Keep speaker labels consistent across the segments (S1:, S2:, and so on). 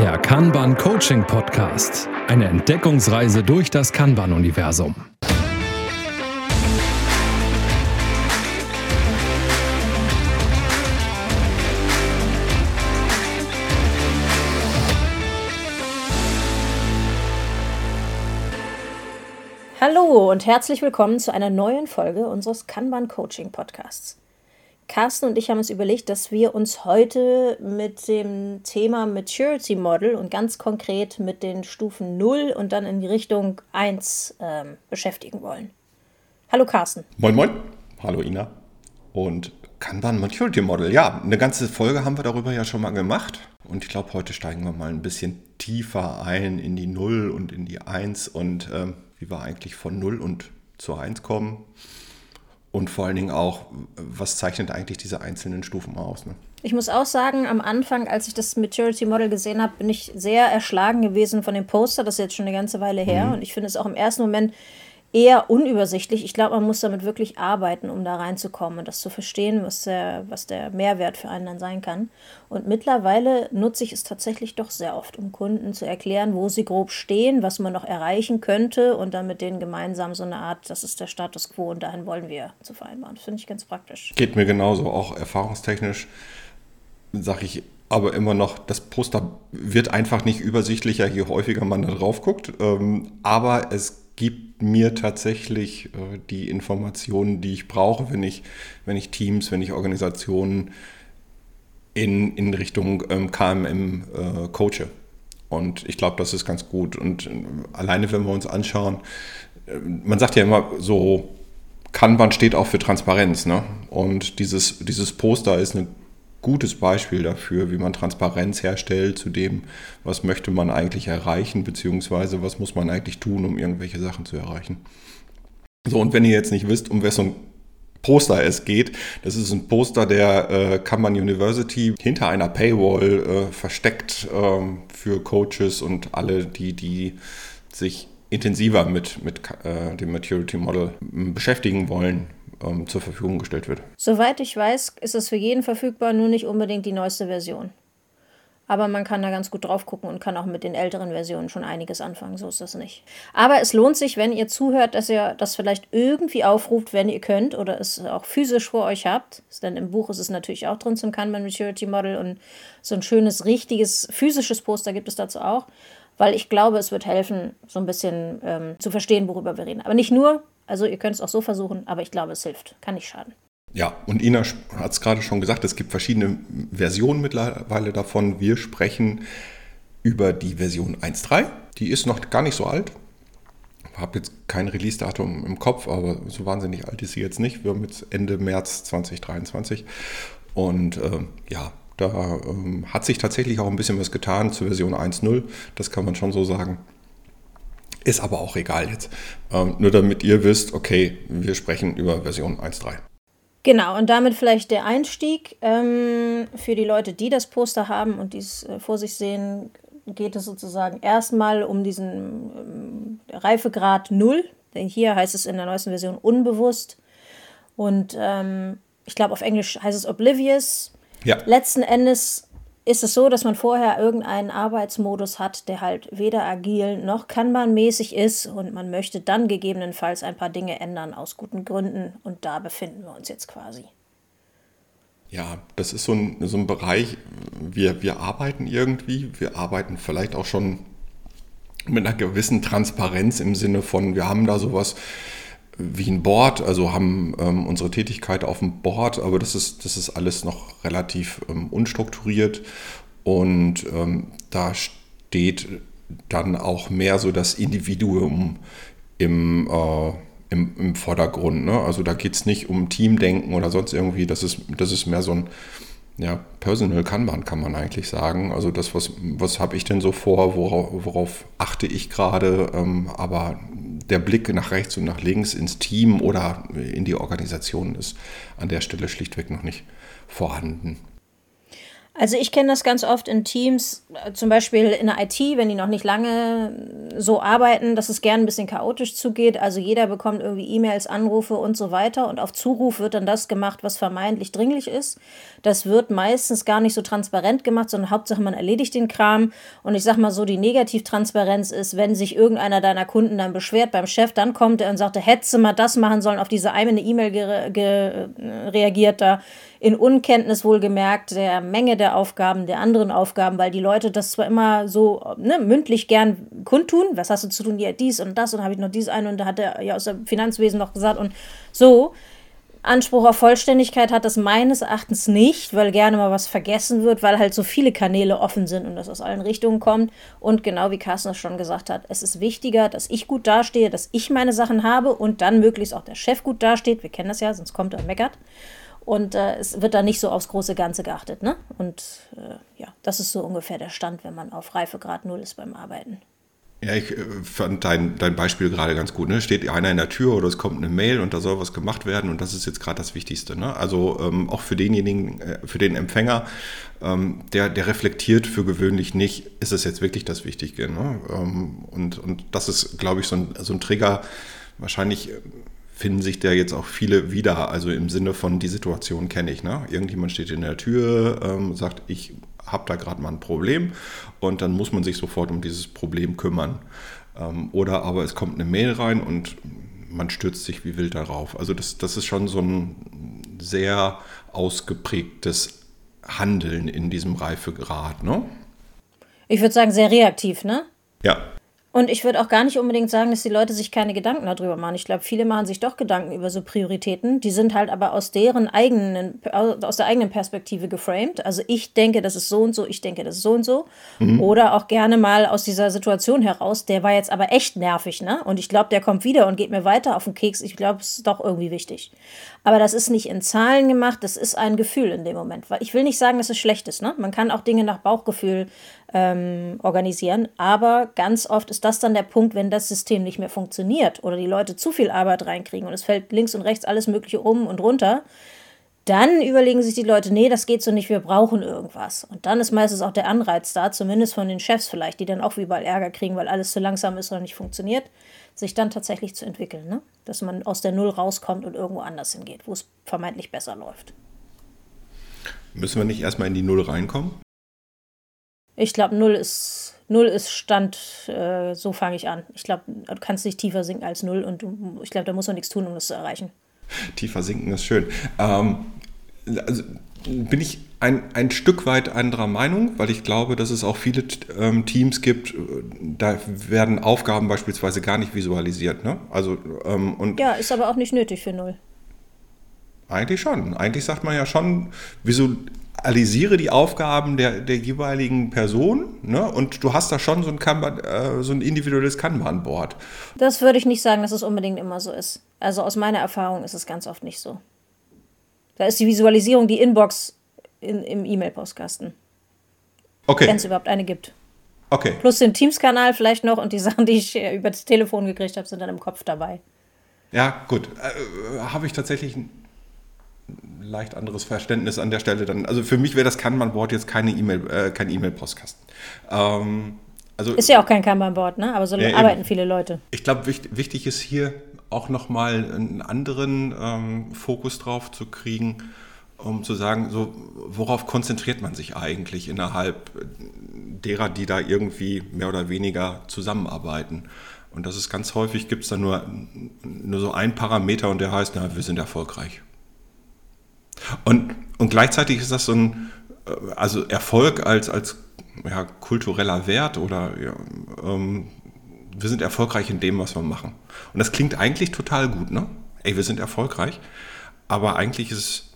S1: Der Kanban Coaching Podcast. Eine Entdeckungsreise durch das Kanban-Universum.
S2: Hallo und herzlich willkommen zu einer neuen Folge unseres Kanban Coaching Podcasts. Carsten und ich haben uns überlegt, dass wir uns heute mit dem Thema Maturity Model und ganz konkret mit den Stufen 0 und dann in die Richtung 1 ähm, beschäftigen wollen. Hallo Carsten.
S3: Moin, moin. Hallo Ina. Und Kanban Maturity Model. Ja, eine ganze Folge haben wir darüber ja schon mal gemacht. Und ich glaube, heute steigen wir mal ein bisschen tiefer ein in die 0 und in die 1 und ähm, wie wir eigentlich von 0 und zu 1 kommen. Und vor allen Dingen auch, was zeichnet eigentlich diese einzelnen Stufen aus? Ne?
S2: Ich muss auch sagen, am Anfang, als ich das Maturity Model gesehen habe, bin ich sehr erschlagen gewesen von dem Poster. Das ist jetzt schon eine ganze Weile her. Mhm. Und ich finde es auch im ersten Moment eher unübersichtlich. Ich glaube, man muss damit wirklich arbeiten, um da reinzukommen und das zu verstehen, was der, was der Mehrwert für einen dann sein kann. Und mittlerweile nutze ich es tatsächlich doch sehr oft, um Kunden zu erklären, wo sie grob stehen, was man noch erreichen könnte und dann mit denen gemeinsam so eine Art, das ist der Status quo und dahin wollen wir zu vereinbaren. Das finde ich ganz praktisch.
S3: Geht mir genauso, auch erfahrungstechnisch sage ich aber immer noch, das Poster wird einfach nicht übersichtlicher, je häufiger man da drauf guckt. Ähm, aber es gibt mir tatsächlich äh, die Informationen, die ich brauche, wenn ich, wenn ich Teams, wenn ich Organisationen in, in Richtung ähm, KMM äh, coache. Und ich glaube, das ist ganz gut. Und äh, alleine, wenn wir uns anschauen, äh, man sagt ja immer so, Kanban steht auch für Transparenz. Ne? Und dieses, dieses Poster ist eine gutes Beispiel dafür, wie man Transparenz herstellt zu dem, was möchte man eigentlich erreichen, beziehungsweise was muss man eigentlich tun, um irgendwelche Sachen zu erreichen. So, und wenn ihr jetzt nicht wisst, um wessen Poster es geht, das ist ein Poster der äh, Kanban University hinter einer Paywall äh, versteckt äh, für Coaches und alle, die, die sich intensiver mit, mit äh, dem Maturity Model beschäftigen wollen ähm, zur Verfügung gestellt wird.
S2: Soweit ich weiß, ist es für jeden verfügbar, nur nicht unbedingt die neueste Version. Aber man kann da ganz gut drauf gucken und kann auch mit den älteren Versionen schon einiges anfangen. So ist das nicht. Aber es lohnt sich, wenn ihr zuhört, dass ihr das vielleicht irgendwie aufruft, wenn ihr könnt oder es auch physisch vor euch habt. Denn im Buch ist es natürlich auch drin zum Kanban Maturity Model und so ein schönes, richtiges, physisches Poster gibt es dazu auch. Weil ich glaube, es wird helfen, so ein bisschen ähm, zu verstehen, worüber wir reden. Aber nicht nur, also ihr könnt es auch so versuchen, aber ich glaube, es hilft. Kann nicht schaden.
S3: Ja, und Ina hat es gerade schon gesagt, es gibt verschiedene Versionen mittlerweile davon. Wir sprechen über die Version 1.3. Die ist noch gar nicht so alt. Ich habe jetzt kein Release-Datum im Kopf, aber so wahnsinnig alt ist sie jetzt nicht. Wir haben jetzt Ende März 2023. Und äh, ja, da äh, hat sich tatsächlich auch ein bisschen was getan zur Version 1.0. Das kann man schon so sagen. Ist aber auch egal jetzt. Ähm, nur damit ihr wisst, okay, wir sprechen über Version 1.3.
S2: Genau, und damit vielleicht der Einstieg. Ähm, für die Leute, die das Poster haben und dies äh, vor sich sehen, geht es sozusagen erstmal um diesen ähm, Reifegrad 0. Denn hier heißt es in der neuesten Version unbewusst. Und ähm, ich glaube, auf Englisch heißt es oblivious. Ja. Letzten Endes ist es so, dass man vorher irgendeinen Arbeitsmodus hat, der halt weder agil noch Kanban-mäßig ist und man möchte dann gegebenenfalls ein paar Dinge ändern aus guten Gründen und da befinden wir uns jetzt quasi.
S3: Ja, das ist so ein, so ein Bereich, wir, wir arbeiten irgendwie, wir arbeiten vielleicht auch schon mit einer gewissen Transparenz im Sinne von, wir haben da sowas wie ein Board, also haben ähm, unsere Tätigkeit auf dem Board, aber das ist, das ist alles noch relativ ähm, unstrukturiert und ähm, da steht dann auch mehr so das Individuum im, äh, im, im Vordergrund. Ne? Also da geht es nicht um Teamdenken oder sonst irgendwie, das ist, das ist mehr so ein ja, Personal Kanban kann man eigentlich sagen. Also das, was, was habe ich denn so vor, worauf, worauf achte ich gerade, ähm, aber der Blick nach rechts und nach links ins Team oder in die Organisation ist an der Stelle schlichtweg noch nicht vorhanden.
S2: Also ich kenne das ganz oft in Teams, äh, zum Beispiel in der IT, wenn die noch nicht lange so arbeiten, dass es gern ein bisschen chaotisch zugeht. Also jeder bekommt irgendwie E-Mails, Anrufe und so weiter und auf Zuruf wird dann das gemacht, was vermeintlich dringlich ist. Das wird meistens gar nicht so transparent gemacht, sondern Hauptsache man erledigt den Kram. Und ich sag mal so, die Negativtransparenz ist, wenn sich irgendeiner deiner Kunden dann beschwert beim Chef, dann kommt er und sagt, hättest du mal das machen sollen, auf diese eine E-Mail reagiert da in Unkenntnis wohlgemerkt der Menge der Aufgaben, der anderen Aufgaben, weil die Leute das zwar immer so ne, mündlich gern kundtun, was hast du zu tun, ja dies und das und habe ich noch dies ein und da hat er ja aus dem Finanzwesen noch gesagt und so. Anspruch auf Vollständigkeit hat das meines Erachtens nicht, weil gerne mal was vergessen wird, weil halt so viele Kanäle offen sind und das aus allen Richtungen kommt. Und genau wie Carsten es schon gesagt hat, es ist wichtiger, dass ich gut dastehe, dass ich meine Sachen habe und dann möglichst auch der Chef gut dasteht. Wir kennen das ja, sonst kommt er und meckert. Und äh, es wird da nicht so aufs große Ganze geachtet. Ne? Und äh, ja, das ist so ungefähr der Stand, wenn man auf Reifegrad 0 ist beim Arbeiten.
S3: Ja, ich äh, fand dein, dein Beispiel gerade ganz gut. Ne? Steht einer in der Tür oder es kommt eine Mail und da soll was gemacht werden und das ist jetzt gerade das Wichtigste. Ne? Also ähm, auch für denjenigen, äh, für den Empfänger, ähm, der, der reflektiert für gewöhnlich nicht, ist es jetzt wirklich das Wichtige. Ne? Ähm, und, und das ist, glaube ich, so ein, so ein Trigger. Wahrscheinlich finden sich da jetzt auch viele wieder. Also im Sinne von, die Situation kenne ich. Ne? Irgendjemand steht in der Tür, ähm, sagt, ich habe da gerade mal ein Problem und dann muss man sich sofort um dieses Problem kümmern. Ähm, oder aber es kommt eine Mail rein und man stürzt sich wie wild darauf. Also das, das ist schon so ein sehr ausgeprägtes Handeln in diesem Reifegrad. Ne?
S2: Ich würde sagen, sehr reaktiv, ne?
S3: Ja,
S2: und ich würde auch gar nicht unbedingt sagen, dass die Leute sich keine Gedanken darüber machen. Ich glaube, viele machen sich doch Gedanken über so Prioritäten. Die sind halt aber aus deren eigenen, aus der eigenen Perspektive geframed. Also ich denke, das ist so und so, ich denke, das ist so und so. Mhm. Oder auch gerne mal aus dieser Situation heraus, der war jetzt aber echt nervig, ne? Und ich glaube, der kommt wieder und geht mir weiter auf den Keks. Ich glaube, es ist doch irgendwie wichtig. Aber das ist nicht in Zahlen gemacht, das ist ein Gefühl in dem Moment. Weil ich will nicht sagen, dass es schlecht ist, ne? Man kann auch Dinge nach Bauchgefühl ähm, organisieren. Aber ganz oft ist das dann der Punkt, wenn das System nicht mehr funktioniert oder die Leute zu viel Arbeit reinkriegen und es fällt links und rechts alles Mögliche um und runter. Dann überlegen sich die Leute, nee, das geht so nicht, wir brauchen irgendwas. Und dann ist meistens auch der Anreiz da, zumindest von den Chefs vielleicht, die dann auch überall Ärger kriegen, weil alles zu langsam ist oder nicht funktioniert, sich dann tatsächlich zu entwickeln. Ne? Dass man aus der Null rauskommt und irgendwo anders hingeht, wo es vermeintlich besser läuft.
S3: Müssen wir nicht erstmal in die Null reinkommen?
S2: Ich glaube, null ist, null ist Stand, äh, so fange ich an. Ich glaube, du kannst nicht tiefer sinken als null und du, ich glaube, da muss man nichts tun, um das zu erreichen.
S3: Tiefer sinken ist schön. Ähm, also bin ich ein, ein Stück weit anderer Meinung, weil ich glaube, dass es auch viele ähm, Teams gibt, da werden Aufgaben beispielsweise gar nicht visualisiert. Ne? Also, ähm, und
S2: ja, ist aber auch nicht nötig für null.
S3: Eigentlich schon. Eigentlich sagt man ja schon, wieso analysiere die Aufgaben der, der jeweiligen Person ne? und du hast da schon so ein, Kanban, äh, so ein individuelles Kanban-Board.
S2: Das würde ich nicht sagen, dass es unbedingt immer so ist. Also aus meiner Erfahrung ist es ganz oft nicht so. Da ist die Visualisierung die Inbox in, im E-Mail-Postkasten.
S3: Okay.
S2: Wenn es überhaupt eine gibt.
S3: Okay.
S2: Plus den Teams-Kanal vielleicht noch und die Sachen, die ich äh, über das Telefon gekriegt habe, sind dann im Kopf dabei.
S3: Ja, gut. Äh, habe ich tatsächlich leicht anderes Verständnis an der Stelle dann. Also für mich wäre das Kanban-Board jetzt keine E-Mail, äh, kein E-Mail-Postkasten. Ähm,
S2: also, ist ja auch kein Kanban-Board, ne? aber so ja, arbeiten eben. viele Leute.
S3: Ich glaube, wichtig, wichtig, ist hier auch nochmal einen anderen ähm, Fokus drauf zu kriegen, um zu sagen, so, worauf konzentriert man sich eigentlich innerhalb derer, die da irgendwie mehr oder weniger zusammenarbeiten. Und das ist ganz häufig, gibt es da nur, nur so ein Parameter und der heißt, na, wir sind erfolgreich. Und, und gleichzeitig ist das so ein äh, also Erfolg als, als ja, kultureller Wert oder ja, ähm, wir sind erfolgreich in dem, was wir machen. Und das klingt eigentlich total gut, ne? Ey, wir sind erfolgreich, aber eigentlich ist es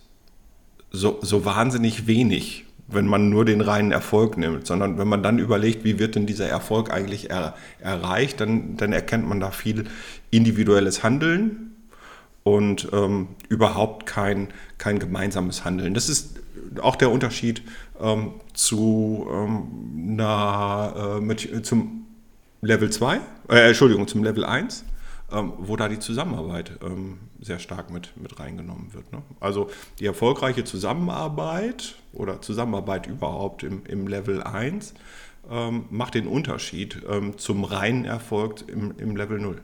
S3: so, so wahnsinnig wenig, wenn man nur den reinen Erfolg nimmt, sondern wenn man dann überlegt, wie wird denn dieser Erfolg eigentlich er, erreicht, dann, dann erkennt man da viel individuelles Handeln, und ähm, überhaupt kein, kein gemeinsames Handeln. Das ist auch der Unterschied ähm, zu ähm, na, äh, mit, zum Level 2, äh, Entschuldigung, zum Level 1. ähm, wo da die Zusammenarbeit ähm, sehr stark mit, mit reingenommen wird. Ne? Also die erfolgreiche Zusammenarbeit oder Zusammenarbeit überhaupt im, im Level 1 ähm, macht den Unterschied zum reinen Erfolg im, im Level 0.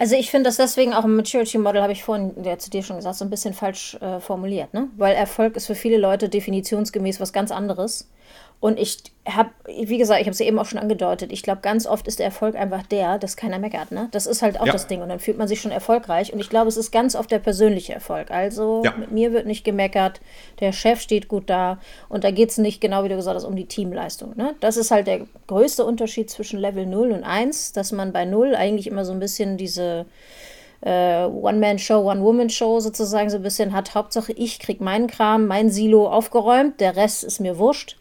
S2: Also ich finde das deswegen auch im Maturity Model, habe ich vorhin ja, zu dir schon gesagt, so ein bisschen falsch äh, formuliert. Ne? Weil Erfolg ist für viele Leute definitionsgemäß was ganz anderes. Und ich habe, wie gesagt, ich habe es ja eben auch schon angedeutet, ich glaube, ganz oft ist der Erfolg einfach der, dass keiner meckert. Ne? Das ist halt auch ja. das Ding. Und dann fühlt man sich schon erfolgreich. Und ich glaube, es ist ganz oft der persönliche Erfolg. Also ja. mit mir wird nicht gemeckert, der Chef steht gut da. Und da geht es nicht, genau wie du gesagt hast, um die Teamleistung. Ne? Das ist halt der größte Unterschied zwischen Level 0 und 1, dass man bei 0 eigentlich immer so ein bisschen diese äh, One-Man-Show, One-Woman-Show sozusagen so ein bisschen hat. Hauptsache, ich kriege meinen Kram, mein Silo aufgeräumt, der Rest ist mir wurscht.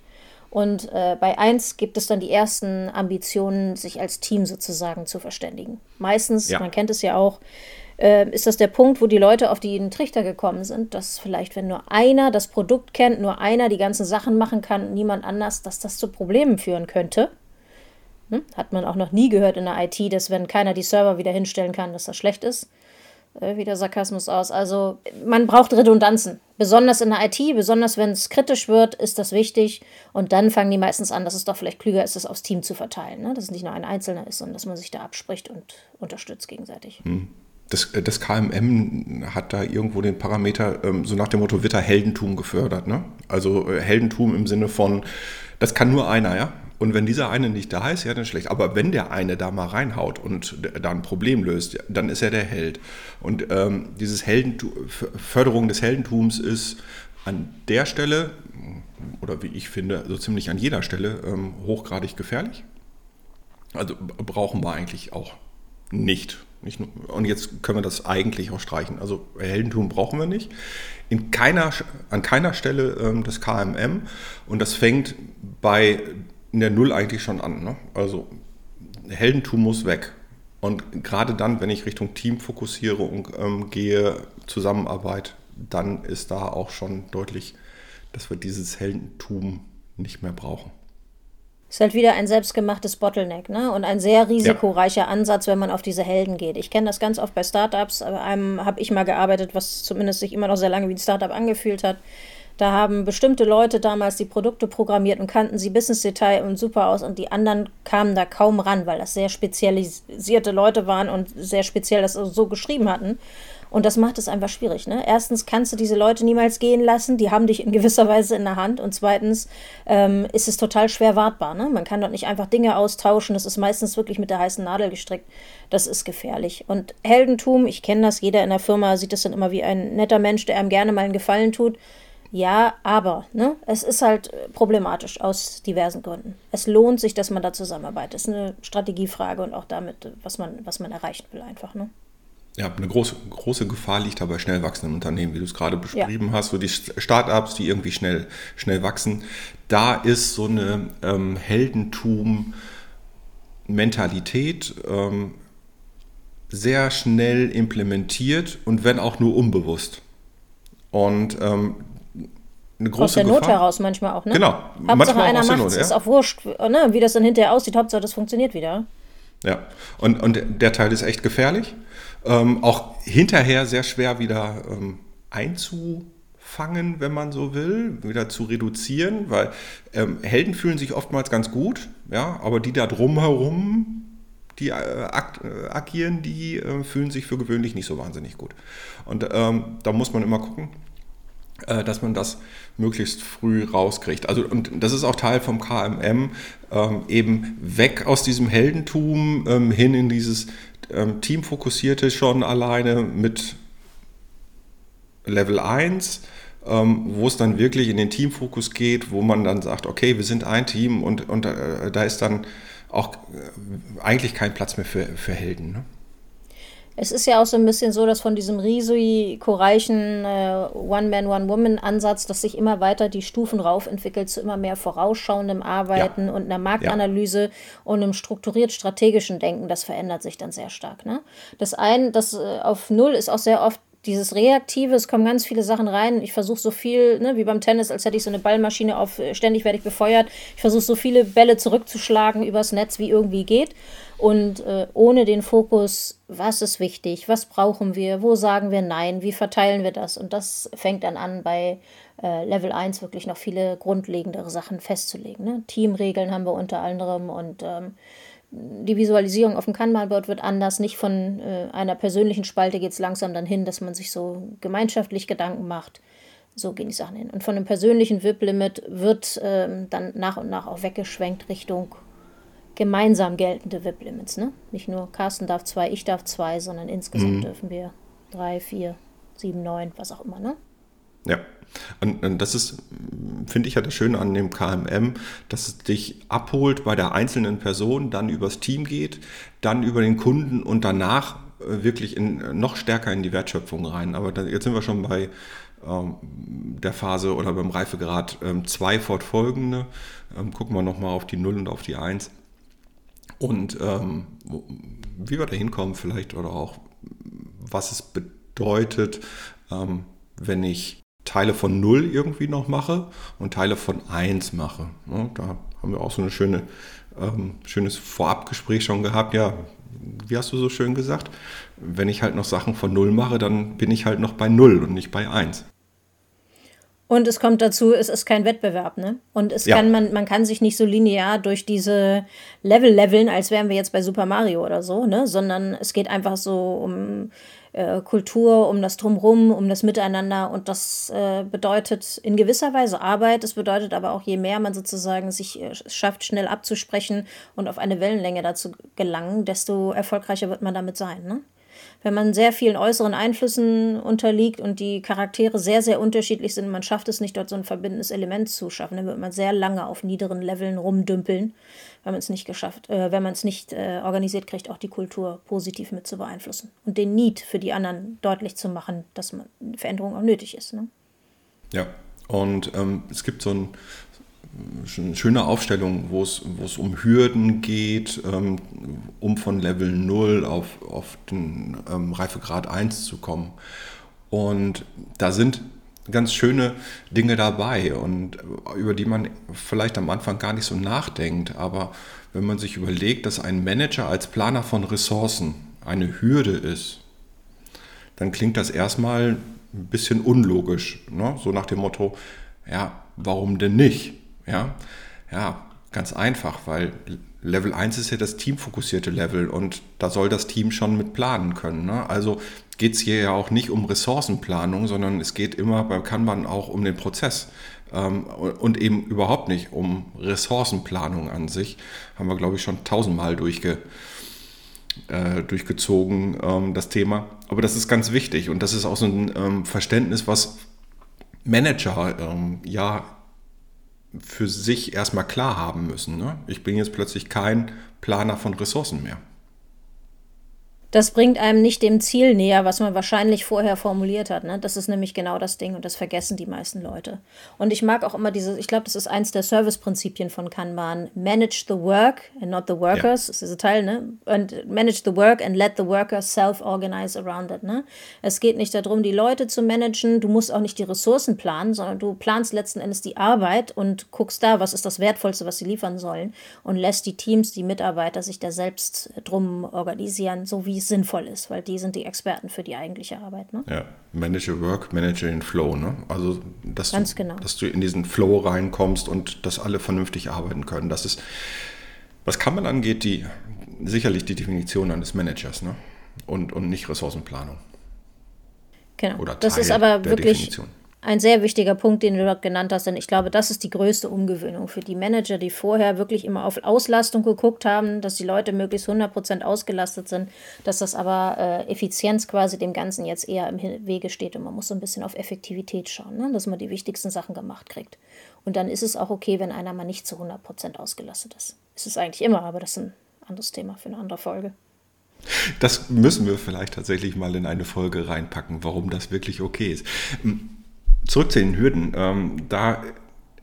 S2: Und äh, bei 1 gibt es dann die ersten Ambitionen, sich als Team sozusagen zu verständigen. Meistens, ja. man kennt es ja auch, äh, ist das der Punkt, wo die Leute auf den Trichter gekommen sind, dass vielleicht, wenn nur einer das Produkt kennt, nur einer die ganzen Sachen machen kann, niemand anders, dass das zu Problemen führen könnte. Hm? Hat man auch noch nie gehört in der IT, dass wenn keiner die Server wieder hinstellen kann, dass das schlecht ist. Äh, wieder Sarkasmus aus. Also man braucht Redundanzen. Besonders in der IT, besonders wenn es kritisch wird, ist das wichtig. Und dann fangen die meistens an, dass es doch vielleicht klüger ist, das aufs Team zu verteilen. Ne? Dass es nicht nur ein Einzelner ist, sondern dass man sich da abspricht und unterstützt gegenseitig. Hm.
S3: Das, äh, das, KMM hat da irgendwo den Parameter ähm, so nach dem Motto Witter Heldentum gefördert. Ne? Also äh, Heldentum im Sinne von, das kann nur einer, ja. Und wenn dieser eine nicht da ist, ja, dann schlecht. Aber wenn der eine da mal reinhaut und da ein Problem löst, dann ist er der Held. Und ähm, dieses Heldentum, Förderung des Heldentums ist an der Stelle, oder wie ich finde, so ziemlich an jeder Stelle ähm, hochgradig gefährlich. Also brauchen wir eigentlich auch nicht. nicht nur, und jetzt können wir das eigentlich auch streichen. Also Heldentum brauchen wir nicht. In keiner, an keiner Stelle ähm, des KMM. Und das fängt bei in der Null eigentlich schon an. Ne? Also Heldentum muss weg. Und gerade dann, wenn ich Richtung Team fokussiere und ähm, gehe, Zusammenarbeit, dann ist da auch schon deutlich, dass wir dieses Heldentum nicht mehr brauchen.
S2: Ist halt wieder ein selbstgemachtes Bottleneck, ne? Und ein sehr risikoreicher ja. Ansatz, wenn man auf diese Helden geht. Ich kenne das ganz oft bei Startups. Bei einem habe ich mal gearbeitet, was zumindest sich immer noch sehr lange wie ein Startup angefühlt hat. Da haben bestimmte Leute damals die Produkte programmiert und kannten sie bis ins Detail und super aus und die anderen kamen da kaum ran, weil das sehr spezialisierte Leute waren und sehr speziell das so geschrieben hatten. Und das macht es einfach schwierig. Ne? Erstens kannst du diese Leute niemals gehen lassen, die haben dich in gewisser Weise in der Hand. Und zweitens ähm, ist es total schwer wartbar. Ne? Man kann dort nicht einfach Dinge austauschen. Das ist meistens wirklich mit der heißen Nadel gestrickt. Das ist gefährlich. Und Heldentum, ich kenne das, jeder in der Firma sieht das dann immer wie ein netter Mensch, der einem gerne mal einen Gefallen tut. Ja, aber ne, es ist halt problematisch aus diversen Gründen. Es lohnt sich, dass man da zusammenarbeitet. Das ist eine Strategiefrage und auch damit, was man, was man erreichen will, einfach. Ne?
S3: Ja, eine große, große Gefahr liegt da bei schnell wachsenden Unternehmen, wie du es gerade beschrieben ja. hast, so die Startups, die irgendwie schnell, schnell wachsen. Da ist so eine ähm, Heldentum-Mentalität ähm, sehr schnell implementiert und wenn auch nur unbewusst. Und ähm,
S2: eine große Aus der Gefahr. Not heraus manchmal auch, ne?
S3: Genau.
S2: Hauptsache manchmal einer macht es, ja? ist auch wurscht, ne? wie das dann hinterher aussieht. Hauptsache, das funktioniert wieder.
S3: Ja, und, und der Teil ist echt gefährlich. Ähm, auch hinterher sehr schwer wieder ähm, einzufangen, wenn man so will, wieder zu reduzieren, weil ähm, Helden fühlen sich oftmals ganz gut, ja, aber die da drumherum, die äh, äh, agieren, die äh, fühlen sich für gewöhnlich nicht so wahnsinnig gut. Und ähm, da muss man immer gucken, dass man das möglichst früh rauskriegt. Also, und das ist auch Teil vom KMM, ähm, eben weg aus diesem Heldentum ähm, hin in dieses ähm, Teamfokussierte schon alleine mit Level 1, ähm, wo es dann wirklich in den Teamfokus geht, wo man dann sagt, okay, wir sind ein Team und, und äh, da ist dann auch äh, eigentlich kein Platz mehr für, für Helden. Ne?
S2: Es ist ja auch so ein bisschen so, dass von diesem risikoreichen äh, One-Man, One-Woman-Ansatz, dass sich immer weiter die Stufen rauf entwickelt zu immer mehr vorausschauendem Arbeiten ja. und einer Marktanalyse ja. und einem strukturiert strategischen Denken. Das verändert sich dann sehr stark. Ne? Das eine, das äh, auf Null ist auch sehr oft dieses Reaktive, es kommen ganz viele Sachen rein. Ich versuche so viel, ne, wie beim Tennis, als hätte ich so eine Ballmaschine auf, äh, ständig werde ich befeuert. Ich versuche so viele Bälle zurückzuschlagen übers Netz, wie irgendwie geht. Und äh, ohne den Fokus, was ist wichtig, was brauchen wir, wo sagen wir Nein, wie verteilen wir das? Und das fängt dann an, bei äh, Level 1 wirklich noch viele grundlegendere Sachen festzulegen. Ne? Teamregeln haben wir unter anderem und ähm, die Visualisierung auf dem Kanban-Board wird anders. Nicht von äh, einer persönlichen Spalte geht es langsam dann hin, dass man sich so gemeinschaftlich Gedanken macht. So gehen die Sachen hin. Und von einem persönlichen VIP-Limit wird ähm, dann nach und nach auch weggeschwenkt Richtung gemeinsam geltende VIP-Limits. Ne? Nicht nur Carsten darf zwei, ich darf zwei, sondern insgesamt mhm. dürfen wir drei, vier, sieben, neun, was auch immer. Ne?
S3: Ja. Und, und das ist, finde ich ja das Schöne an dem KMM, dass es dich abholt bei der einzelnen Person, dann übers Team geht, dann über den Kunden und danach äh, wirklich in, noch stärker in die Wertschöpfung rein. Aber da, jetzt sind wir schon bei ähm, der Phase oder beim Reifegrad ähm, zwei fortfolgende. Ähm, gucken wir nochmal auf die 0 und auf die 1. Und ähm, wie wir da hinkommen vielleicht oder auch was es bedeutet, ähm, wenn ich Teile von 0 irgendwie noch mache und Teile von 1 mache. Ja, da haben wir auch so ein schöne, ähm, schönes Vorabgespräch schon gehabt. Ja, wie hast du so schön gesagt? Wenn ich halt noch Sachen von 0 mache, dann bin ich halt noch bei 0 und nicht bei 1.
S2: Und es kommt dazu, es ist kein Wettbewerb, ne? Und es ja. kann man, man kann sich nicht so linear durch diese Level leveln, als wären wir jetzt bei Super Mario oder so, ne? Sondern es geht einfach so um äh, Kultur, um das Drumrum, um das Miteinander. Und das äh, bedeutet in gewisser Weise Arbeit. Es bedeutet aber auch, je mehr man sozusagen sich äh, schafft, schnell abzusprechen und auf eine Wellenlänge dazu gelangen, desto erfolgreicher wird man damit sein. Ne? wenn man sehr vielen äußeren Einflüssen unterliegt und die Charaktere sehr, sehr unterschiedlich sind, man schafft es nicht, dort so ein verbindendes Element zu schaffen, dann wird man sehr lange auf niederen Leveln rumdümpeln, wenn man es nicht geschafft, äh, wenn man es nicht äh, organisiert kriegt, auch die Kultur positiv mit zu beeinflussen und den Need für die anderen deutlich zu machen, dass man Veränderung auch nötig ist. Ne?
S3: Ja, und ähm, es gibt so ein, eine schöne Aufstellung, wo es, wo es um Hürden geht, ähm, um von Level 0 auf, auf den ähm, Reifegrad 1 zu kommen. Und da sind ganz schöne Dinge dabei und über die man vielleicht am Anfang gar nicht so nachdenkt. Aber wenn man sich überlegt, dass ein Manager als Planer von Ressourcen eine Hürde ist, dann klingt das erstmal ein bisschen unlogisch. Ne? So nach dem Motto, ja, warum denn nicht? Ja, ja, ganz einfach, weil Level 1 ist ja das teamfokussierte Level und da soll das Team schon mit planen können. Ne? Also geht es hier ja auch nicht um Ressourcenplanung, sondern es geht immer beim Kanban auch um den Prozess ähm, und eben überhaupt nicht um Ressourcenplanung an sich. Haben wir, glaube ich, schon tausendmal durchge, äh, durchgezogen, ähm, das Thema. Aber das ist ganz wichtig und das ist auch so ein ähm, Verständnis, was Manager ähm, ja für sich erstmal klar haben müssen. Ne? Ich bin jetzt plötzlich kein Planer von Ressourcen mehr
S2: das bringt einem nicht dem Ziel näher, was man wahrscheinlich vorher formuliert hat. Ne? Das ist nämlich genau das Ding und das vergessen die meisten Leute. Und ich mag auch immer diese, ich glaube, das ist eins der Service-Prinzipien von Kanban. Manage the work and not the workers. Ja. Das ist dieser Teil, ne? Und manage the work and let the workers self-organize around it. Ne? Es geht nicht darum, die Leute zu managen. Du musst auch nicht die Ressourcen planen, sondern du planst letzten Endes die Arbeit und guckst da, was ist das Wertvollste, was sie liefern sollen und lässt die Teams, die Mitarbeiter sich da selbst drum organisieren, so wie es sinnvoll ist, weil die sind die Experten für die eigentliche Arbeit. Ne?
S3: Ja, manage work, manage den Flow. Ne? Also, dass
S2: Ganz
S3: du,
S2: genau.
S3: dass du in diesen Flow reinkommst und dass alle vernünftig arbeiten können. Das ist, was kann man angeht, die, sicherlich die Definition eines Managers ne? und, und nicht Ressourcenplanung.
S2: Genau. Oder Teil das ist aber wirklich Definition ein sehr wichtiger Punkt, den du dort genannt hast, denn ich glaube, das ist die größte Umgewöhnung für die Manager, die vorher wirklich immer auf Auslastung geguckt haben, dass die Leute möglichst 100% ausgelastet sind, dass das aber äh, Effizienz quasi dem Ganzen jetzt eher im Wege steht und man muss so ein bisschen auf Effektivität schauen, ne? dass man die wichtigsten Sachen gemacht kriegt. Und dann ist es auch okay, wenn einer mal nicht zu 100% ausgelastet ist. Ist es eigentlich immer, aber das ist ein anderes Thema für eine andere Folge.
S3: Das müssen wir vielleicht tatsächlich mal in eine Folge reinpacken, warum das wirklich okay ist zurück zu den Hürden. Ähm, da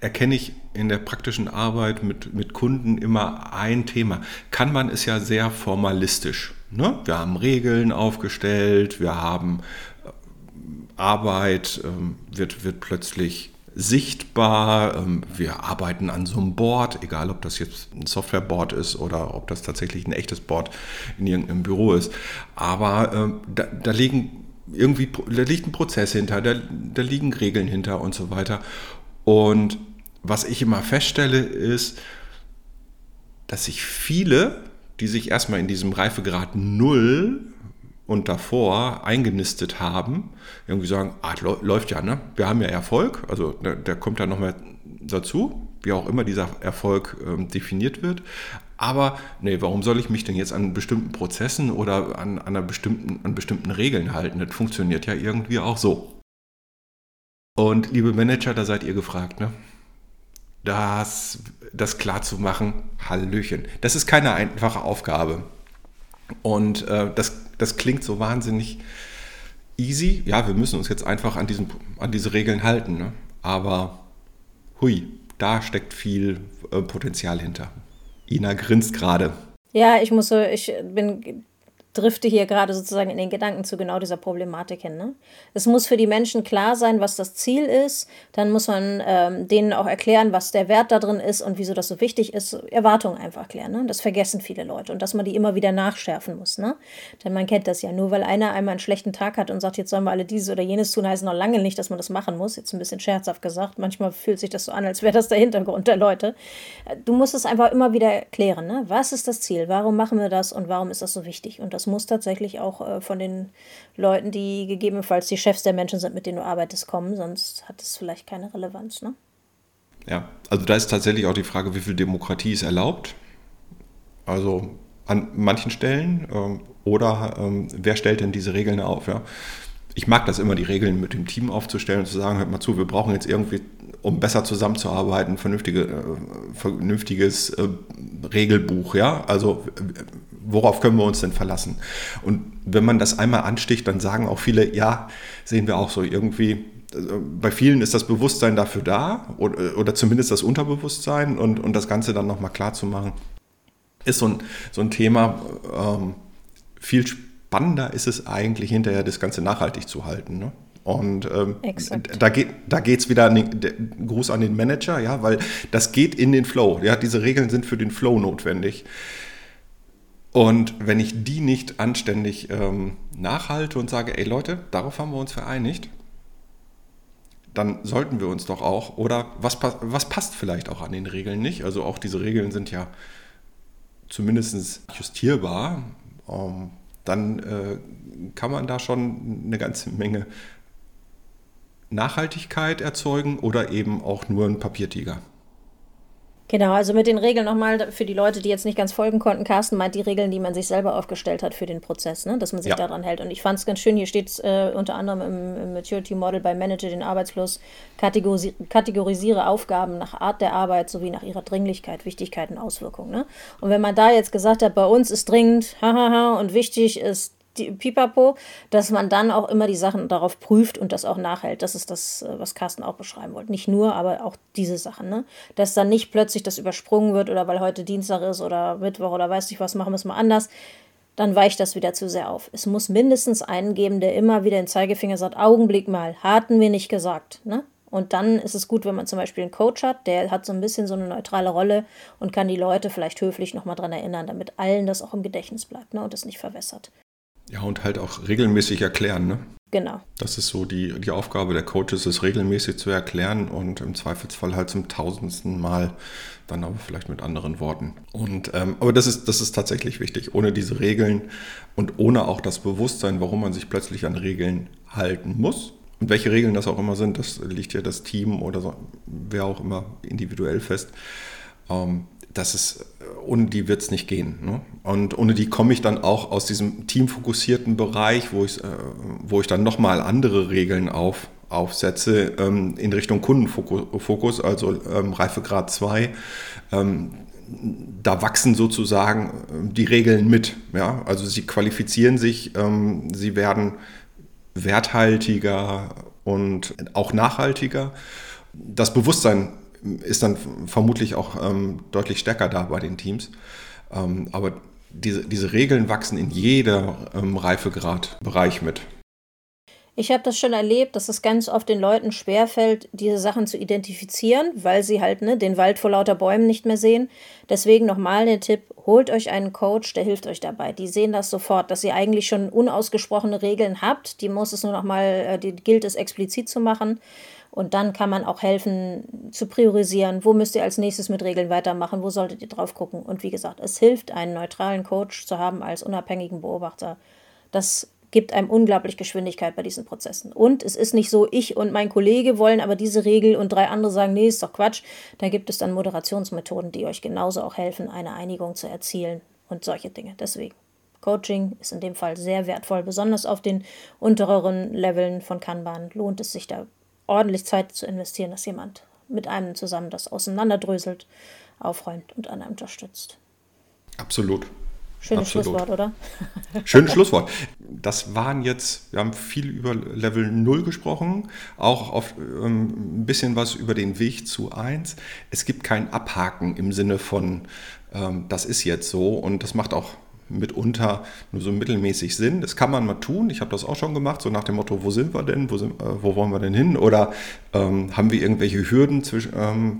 S3: erkenne ich in der praktischen Arbeit mit, mit Kunden immer ein Thema. Kann man ist ja sehr formalistisch. Ne? Wir haben Regeln aufgestellt, wir haben Arbeit ähm, wird, wird plötzlich sichtbar. Ähm, wir arbeiten an so einem Board, egal ob das jetzt ein Softwareboard ist oder ob das tatsächlich ein echtes Board in irgendeinem Büro ist. Aber ähm, da, da liegen irgendwie, da liegt ein Prozess hinter, da, da liegen Regeln hinter und so weiter. Und was ich immer feststelle, ist, dass sich viele, die sich erstmal in diesem Reifegrad Null und davor eingenistet haben, irgendwie sagen, ah, läuft ja, ne? Wir haben ja Erfolg, also der, der kommt dann nochmal dazu, wie auch immer dieser Erfolg ähm, definiert wird. Aber nee, warum soll ich mich denn jetzt an bestimmten Prozessen oder an, an, einer bestimmten, an bestimmten Regeln halten? Das funktioniert ja irgendwie auch so. Und liebe Manager, da seid ihr gefragt, ne? Das, das klar zu machen, Hallöchen. Das ist keine einfache Aufgabe. Und äh, das, das klingt so wahnsinnig easy. Ja, wir müssen uns jetzt einfach an, diesen, an diese Regeln halten. Ne? Aber hui, da steckt viel äh, Potenzial hinter. Ina grinst gerade.
S2: Ja, ich muss so, ich bin drifte hier gerade sozusagen in den Gedanken zu genau dieser Problematik hin. Ne? Es muss für die Menschen klar sein, was das Ziel ist. Dann muss man ähm, denen auch erklären, was der Wert da drin ist und wieso das so wichtig ist. Erwartungen einfach klären. Ne? Das vergessen viele Leute und dass man die immer wieder nachschärfen muss. Ne? Denn man kennt das ja. Nur weil einer einmal einen schlechten Tag hat und sagt, jetzt sollen wir alle dieses oder jenes tun, heißt noch lange nicht, dass man das machen muss. Jetzt ein bisschen scherzhaft gesagt. Manchmal fühlt sich das so an, als wäre das der Hintergrund der Leute. Du musst es einfach immer wieder klären. Ne? Was ist das Ziel? Warum machen wir das und warum ist das so wichtig? Und das muss tatsächlich auch äh, von den Leuten, die gegebenenfalls die Chefs der Menschen sind, mit denen du arbeitest, kommen, sonst hat es vielleicht keine Relevanz. Ne?
S3: Ja, also da ist tatsächlich auch die Frage, wie viel Demokratie ist erlaubt. Also an manchen Stellen ähm, oder ähm, wer stellt denn diese Regeln auf? Ja? Ich mag das immer, die Regeln mit dem Team aufzustellen und zu sagen, hört mal zu, wir brauchen jetzt irgendwie, um besser zusammenzuarbeiten, vernünftige, äh, vernünftiges äh, Regelbuch. Ja? Also worauf können wir uns denn verlassen? Und wenn man das einmal ansticht, dann sagen auch viele, ja, sehen wir auch so irgendwie. Also bei vielen ist das Bewusstsein dafür da oder, oder zumindest das Unterbewusstsein und, und das Ganze dann nochmal klar zu machen, ist so ein, so ein Thema. Ähm, viel spannender ist es eigentlich hinterher, das Ganze nachhaltig zu halten. Ne? Und ähm, da geht da geht's wieder an den, Gruß an den Manager, ja, weil das geht in den Flow. Ja, diese Regeln sind für den Flow notwendig. Und wenn ich die nicht anständig ähm, nachhalte und sage, ey Leute, darauf haben wir uns vereinigt, dann sollten wir uns doch auch, oder was, was passt vielleicht auch an den Regeln nicht? Also auch diese Regeln sind ja zumindest justierbar. Ähm, dann äh, kann man da schon eine ganze Menge Nachhaltigkeit erzeugen oder eben auch nur ein Papiertiger.
S2: Genau, also mit den Regeln nochmal für die Leute, die jetzt nicht ganz folgen konnten. Carsten meint die Regeln, die man sich selber aufgestellt hat für den Prozess, ne? dass man sich ja. daran hält. Und ich fand es ganz schön, hier steht es äh, unter anderem im, im, Maturity Model bei Manager den Arbeitsfluss, kategorisi kategorisiere Aufgaben nach Art der Arbeit sowie nach ihrer Dringlichkeit, Wichtigkeit und Auswirkung. Ne? Und wenn man da jetzt gesagt hat, bei uns ist dringend, hahaha, und wichtig ist die Pipapo, dass man dann auch immer die Sachen darauf prüft und das auch nachhält. Das ist das, äh, was Carsten auch beschreiben wollte. Nicht nur, aber auch diese Sachen. Ne? Dass dann nicht plötzlich das übersprungen wird oder weil heute Dienstag ist oder Mittwoch oder weiß ich was, machen wir es mal anders. Dann weicht das wieder zu sehr auf. Es muss mindestens einen geben, der immer wieder den Zeigefinger sagt: Augenblick mal, hatten wir nicht gesagt. Ne? Und dann ist es gut, wenn man zum Beispiel einen Coach hat, der hat so ein bisschen so eine neutrale Rolle und kann die Leute vielleicht höflich nochmal dran erinnern, damit allen das auch im Gedächtnis bleibt ne, und es nicht verwässert.
S3: Ja, und halt auch regelmäßig erklären, ne?
S2: Genau.
S3: Das ist so die, die Aufgabe der Coaches, es regelmäßig zu erklären und im Zweifelsfall halt zum tausendsten Mal, dann aber vielleicht mit anderen Worten. Und ähm, aber das ist, das ist tatsächlich wichtig. Ohne diese Regeln und ohne auch das Bewusstsein, warum man sich plötzlich an Regeln halten muss. Und welche Regeln das auch immer sind, das liegt ja das Team oder so, wer auch immer individuell fest. Ähm, das ist, ohne die wird es nicht gehen. Ne? Und ohne die komme ich dann auch aus diesem teamfokussierten Bereich, wo ich, äh, wo ich dann nochmal andere Regeln auf, aufsetze ähm, in Richtung Kundenfokus, also ähm, Reifegrad 2. Ähm, da wachsen sozusagen ähm, die Regeln mit. Ja? Also sie qualifizieren sich, ähm, sie werden werthaltiger und auch nachhaltiger. Das Bewusstsein ist dann vermutlich auch ähm, deutlich stärker da bei den Teams. Ähm, aber diese, diese Regeln wachsen in jeder ähm, Reifegradbereich mit.
S2: Ich habe das schon erlebt, dass es ganz oft den Leuten schwerfällt, diese Sachen zu identifizieren, weil sie halt ne, den Wald vor lauter Bäumen nicht mehr sehen. Deswegen nochmal der Tipp, holt euch einen Coach, der hilft euch dabei. Die sehen das sofort, dass ihr eigentlich schon unausgesprochene Regeln habt. Die muss es nur nochmal, äh, die gilt es explizit zu machen. Und dann kann man auch helfen zu priorisieren, wo müsst ihr als nächstes mit Regeln weitermachen, wo solltet ihr drauf gucken. Und wie gesagt, es hilft, einen neutralen Coach zu haben als unabhängigen Beobachter. Das gibt einem unglaublich Geschwindigkeit bei diesen Prozessen. Und es ist nicht so, ich und mein Kollege wollen aber diese Regel und drei andere sagen, nee, ist doch Quatsch. Da gibt es dann Moderationsmethoden, die euch genauso auch helfen, eine Einigung zu erzielen und solche Dinge. Deswegen. Coaching ist in dem Fall sehr wertvoll, besonders auf den untereren Leveln von Kanban lohnt es sich da ordentlich Zeit zu investieren, dass jemand mit einem zusammen das auseinanderdröselt, aufräumt und an einem unterstützt.
S3: Absolut.
S2: Schönes Absolut. Schlusswort, oder?
S3: Schönes Schlusswort. Das waren jetzt, wir haben viel über Level 0 gesprochen, auch auf, ähm, ein bisschen was über den Weg zu 1. Es gibt kein Abhaken im Sinne von, ähm, das ist jetzt so und das macht auch mitunter nur so mittelmäßig Sinn. Das kann man mal tun. Ich habe das auch schon gemacht, so nach dem Motto, wo sind wir denn, wo, sind, äh, wo wollen wir denn hin? Oder ähm, haben wir irgendwelche Hürden zwischen, ähm,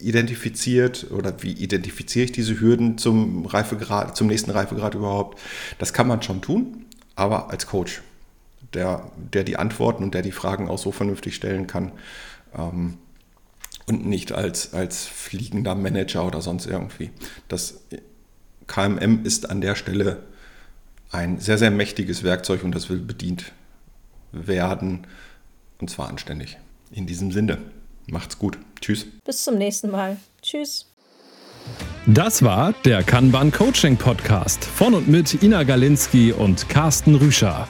S3: identifiziert oder wie identifiziere ich diese Hürden zum Reifegrad, zum nächsten Reifegrad überhaupt? Das kann man schon tun, aber als Coach, der, der die Antworten und der die Fragen auch so vernünftig stellen kann. Ähm, und nicht als, als fliegender Manager oder sonst irgendwie. Das KMM ist an der Stelle ein sehr, sehr mächtiges Werkzeug und das will bedient werden und zwar anständig. In diesem Sinne, macht's gut. Tschüss.
S2: Bis zum nächsten Mal. Tschüss.
S1: Das war der Kanban Coaching Podcast von und mit Ina Galinski und Carsten Rüscher.